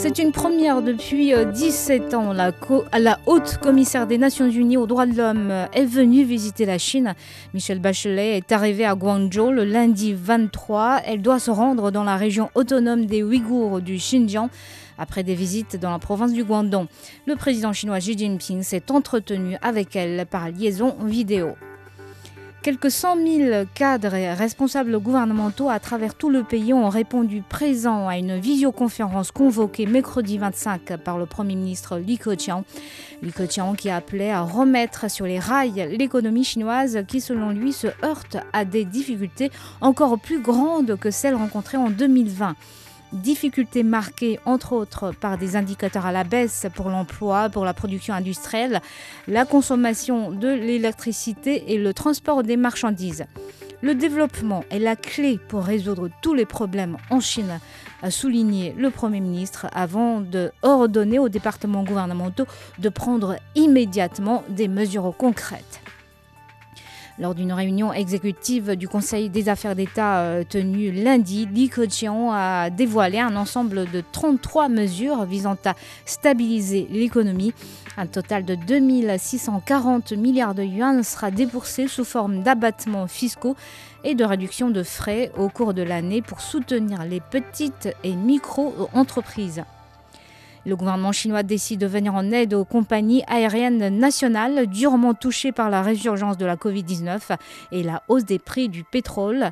C'est une première depuis euh, 17 ans. La, co- la haute commissaire des Nations Unies aux droits de l'homme euh, est venue visiter la Chine. Michelle Bachelet est arrivée à Guangzhou le lundi 23. Elle doit se rendre dans la région autonome des Ouïghours du Xinjiang après des visites dans la province du Guangdong. Le président chinois Xi Jinping s'est entretenu avec elle par liaison vidéo. Quelques 100 000 cadres et responsables gouvernementaux à travers tout le pays ont répondu présents à une visioconférence convoquée mercredi 25 par le Premier ministre Li Keqiang. Li Keqiang qui appelait à remettre sur les rails l'économie chinoise qui, selon lui, se heurte à des difficultés encore plus grandes que celles rencontrées en 2020 difficultés marquées entre autres par des indicateurs à la baisse pour l'emploi, pour la production industrielle, la consommation de l'électricité et le transport des marchandises. Le développement est la clé pour résoudre tous les problèmes en Chine, a souligné le Premier ministre avant de ordonner aux départements gouvernementaux de prendre immédiatement des mesures concrètes. Lors d'une réunion exécutive du Conseil des affaires d'État euh, tenue lundi, Li Keqiang a dévoilé un ensemble de 33 mesures visant à stabiliser l'économie. Un total de 2640 milliards de yuan sera déboursé sous forme d'abattements fiscaux et de réduction de frais au cours de l'année pour soutenir les petites et micro-entreprises. Le gouvernement chinois décide de venir en aide aux compagnies aériennes nationales durement touchées par la résurgence de la Covid-19 et la hausse des prix du pétrole.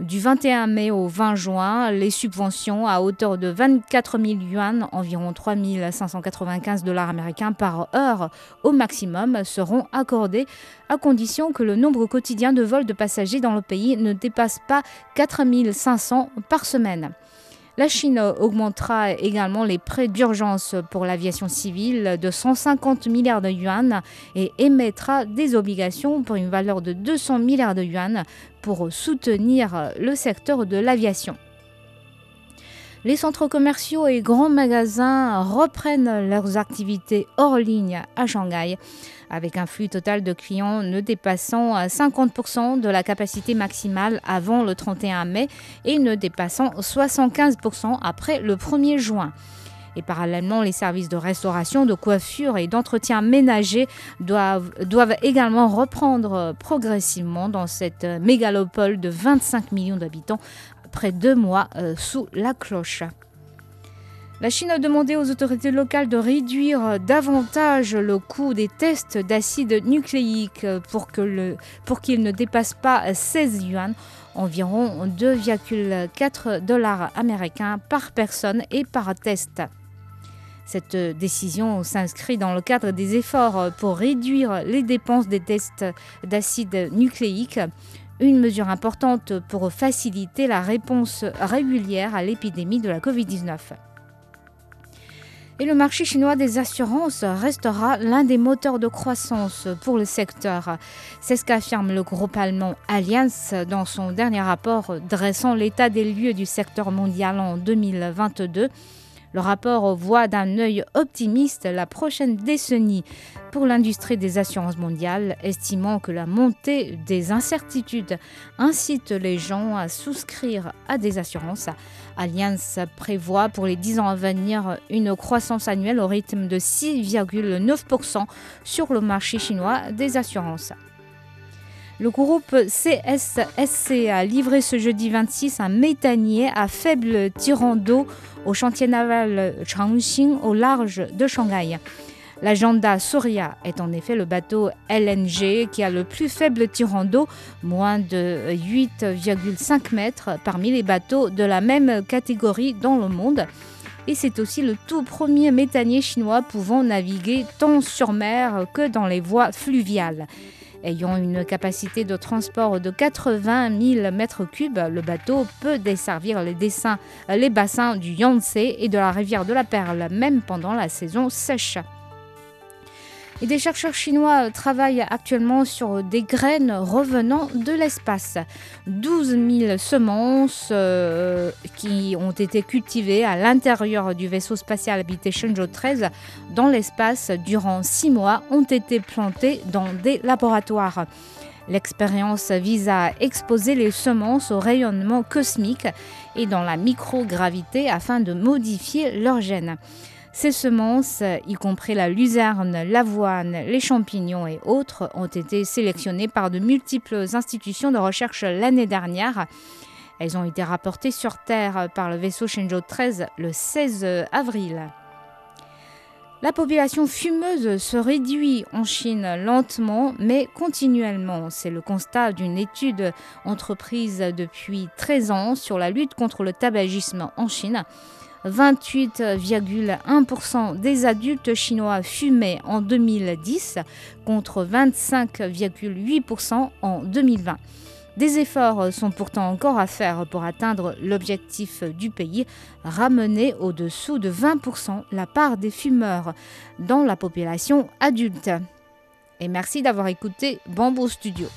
Du 21 mai au 20 juin, les subventions à hauteur de 24 000 yuan, environ 3 595 dollars américains par heure au maximum, seront accordées à condition que le nombre quotidien de vols de passagers dans le pays ne dépasse pas 4 500 par semaine. La Chine augmentera également les prêts d'urgence pour l'aviation civile de 150 milliards de yuan et émettra des obligations pour une valeur de 200 milliards de yuan pour soutenir le secteur de l'aviation. Les centres commerciaux et grands magasins reprennent leurs activités hors ligne à Shanghai avec un flux total de clients ne dépassant 50% de la capacité maximale avant le 31 mai et ne dépassant 75% après le 1er juin. Et parallèlement, les services de restauration, de coiffure et d'entretien ménager doivent, également reprendre progressivement dans cette mégalopole de 25 millions d'habitants après deux mois euh, sous la cloche. La Chine a demandé aux autorités locales de réduire davantage le coût des tests d'acide nucléique pour qu'il pour qu'il ne dépasse pas 16 yuan, environ 2,4 dollars américains par personne et par test. Cette décision s'inscrit dans le cadre des efforts pour réduire les dépenses des tests d'acide nucléique, une mesure importante pour faciliter la réponse régulière à l'épidémie de la Covid-19. Et le marché chinois des assurances restera l'un des moteurs de croissance pour le secteur. C'est ce qu'affirme le groupe allemand Allianz dans son dernier rapport dressant l'état des lieux du secteur mondial en 2022. Le rapport voit d'un œil optimiste la prochaine décennie pour l'industrie des assurances mondiales, estimant que la montée des incertitudes incite les gens à souscrire à des assurances. Allianz prévoit pour les 10 ans à venir une croissance annuelle au rythme de 6,9% sur le marché chinois des assurances. Le groupe CSSC a livré ce jeudi 26 un méthanier à faible tirant d'eau au chantier naval Changxing au large de Shanghai. La Janda Soria est en effet le bateau LNG qui a le plus faible tirant d'eau, moins de 8,5 mètres parmi les bateaux de la même catégorie dans le monde. Et c'est aussi le tout premier méthanier chinois pouvant naviguer tant sur mer que dans les voies fluviales. Ayant une capacité de transport de 80 000 m3, le bateau peut desservir les, bassins du Yangtze et de la rivière de la Perle, même pendant la saison sèche. Des chercheurs chinois travaillent actuellement sur des graines revenant de l'espace. 12 000 semences euh, qui ont été cultivées à l'intérieur du vaisseau spatial habité Shenzhou 13 dans l'espace durant six mois ont été plantées dans des laboratoires. L'expérience vise à exposer les semences au rayonnement cosmique et dans la microgravité afin de modifier leurs gènes. Ces semences, y compris la luzerne, l'avoine, les champignons et autres, ont été sélectionnées par de multiples institutions de recherche l'année dernière. Elles ont été rapportées sur Terre par le vaisseau Shenzhou 13 le 16 avril. La population fumeuse se réduit en Chine lentement mais continuellement. C'est le constat d'une étude entreprise depuis 13 ans sur la lutte contre le tabagisme en Chine. 28,1% des adultes chinois fumaient en 2010 contre 25,8% en 2020. Des efforts sont pourtant encore à faire pour atteindre l'objectif du pays, ramener au-dessous de 20% la part des fumeurs dans la population adulte. Et merci d'avoir écouté Bamboo Studio.